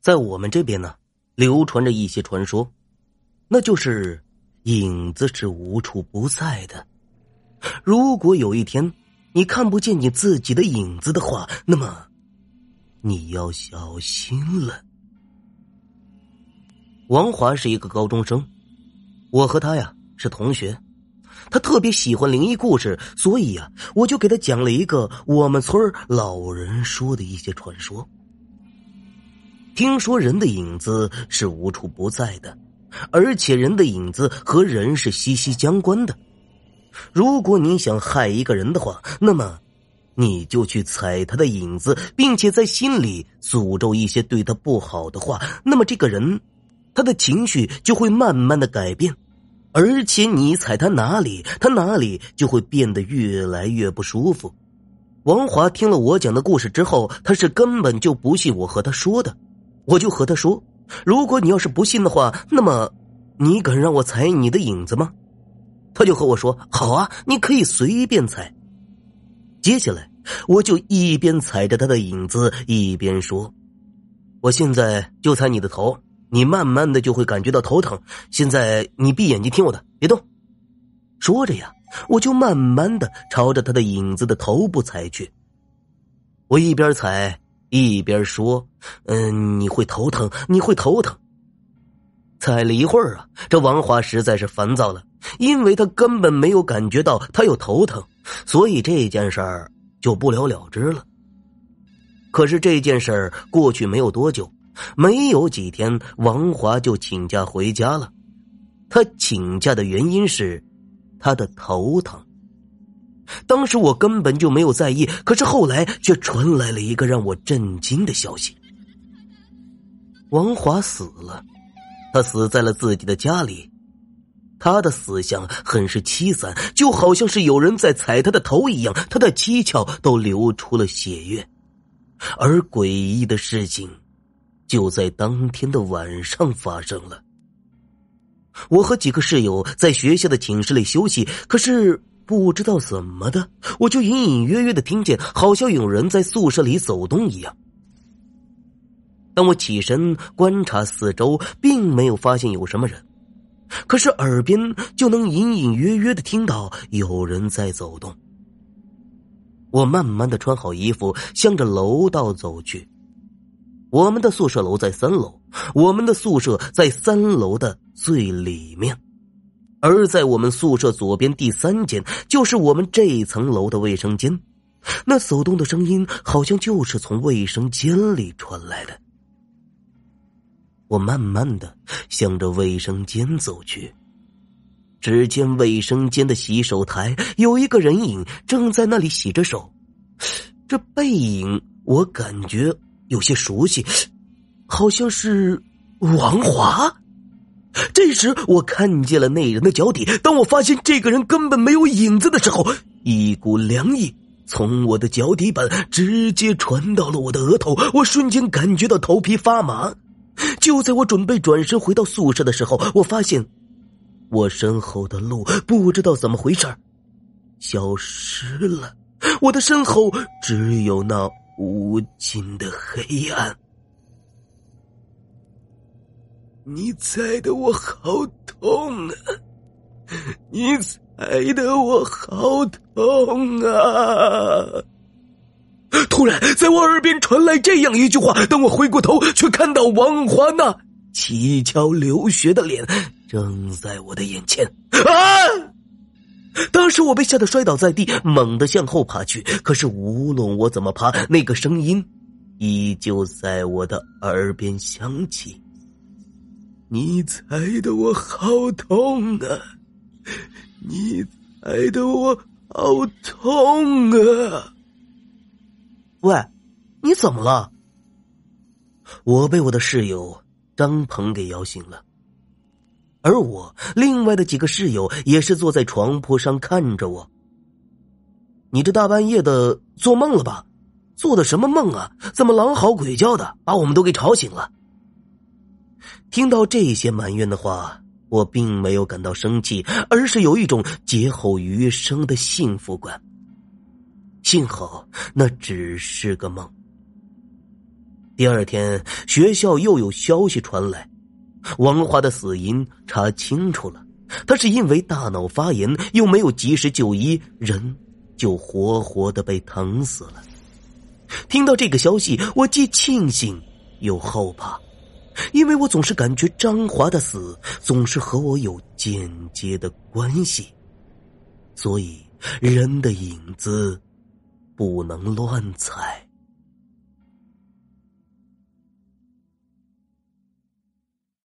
在我们这边呢，流传着一些传说，那就是影子是无处不在的。如果有一天你看不见你自己的影子的话，那么你要小心了。王华是一个高中生，我和他呀是同学。他特别喜欢灵异故事，所以呀，我就给他讲了一个我们村老人说的一些传说。听说人的影子是无处不在的，而且人的影子和人是息息相关的。如果你想害一个人的话，那么你就去踩他的影子，并且在心里诅咒一些对他不好的话，那么这个人他的情绪就会慢慢的改变。而且你踩他哪里，他哪里就会变得越来越不舒服。王华听了我讲的故事之后，他是根本就不信我和他说的。我就和他说：“如果你要是不信的话，那么你敢让我踩你的影子吗？”他就和我说：“好啊，你可以随便踩。”接下来，我就一边踩着他的影子，一边说：“我现在就踩你的头。”你慢慢的就会感觉到头疼。现在你闭眼睛听我的，别动。说着呀，我就慢慢的朝着他的影子的头部踩去。我一边踩一边说：“嗯，你会头疼，你会头疼。”踩了一会儿啊，这王华实在是烦躁了，因为他根本没有感觉到他有头疼，所以这件事儿就不了了之了。可是这件事儿过去没有多久。没有几天，王华就请假回家了。他请假的原因是他的头疼。当时我根本就没有在意，可是后来却传来了一个让我震惊的消息：王华死了，他死在了自己的家里。他的死相很是凄惨，就好像是有人在踩他的头一样，他的七窍都流出了血液。而诡异的事情。就在当天的晚上发生了。我和几个室友在学校的寝室里休息，可是不知道怎么的，我就隐隐约约的听见，好像有人在宿舍里走动一样。当我起身观察四周，并没有发现有什么人，可是耳边就能隐隐约约的听到有人在走动。我慢慢的穿好衣服，向着楼道走去。我们的宿舍楼在三楼，我们的宿舍在三楼的最里面，而在我们宿舍左边第三间就是我们这一层楼的卫生间。那走动的声音好像就是从卫生间里传来的。我慢慢的向着卫生间走去，只见卫生间的洗手台有一个人影正在那里洗着手，这背影我感觉。有些熟悉，好像是王华。这时我看见了那人的脚底。当我发现这个人根本没有影子的时候，一股凉意从我的脚底板直接传到了我的额头。我瞬间感觉到头皮发麻。就在我准备转身回到宿舍的时候，我发现我身后的路不知道怎么回事消失了。我的身后只有那。无尽的黑暗，你踩的我好痛啊！你踩的我好痛啊！突然，在我耳边传来这样一句话，当我回过头，却看到王华那七窍流血的脸正在我的眼前啊！当时我被吓得摔倒在地，猛地向后爬去。可是无论我怎么爬，那个声音依旧在我的耳边响起：“你踩的我好痛啊！你踩的我好痛啊！”喂，你怎么了？我被我的室友张鹏给摇醒了。而我另外的几个室友也是坐在床铺上看着我。你这大半夜的做梦了吧？做的什么梦啊？怎么狼嚎鬼叫的，把我们都给吵醒了？听到这些埋怨的话，我并没有感到生气，而是有一种劫后余生的幸福感。幸好那只是个梦。第二天，学校又有消息传来，王华的死因查清楚了，他是因为大脑发炎，又没有及时就医，人就活活的被疼死了。听到这个消息，我既庆幸又后怕，因为我总是感觉张华的死总是和我有间接的关系，所以人的影子不能乱踩。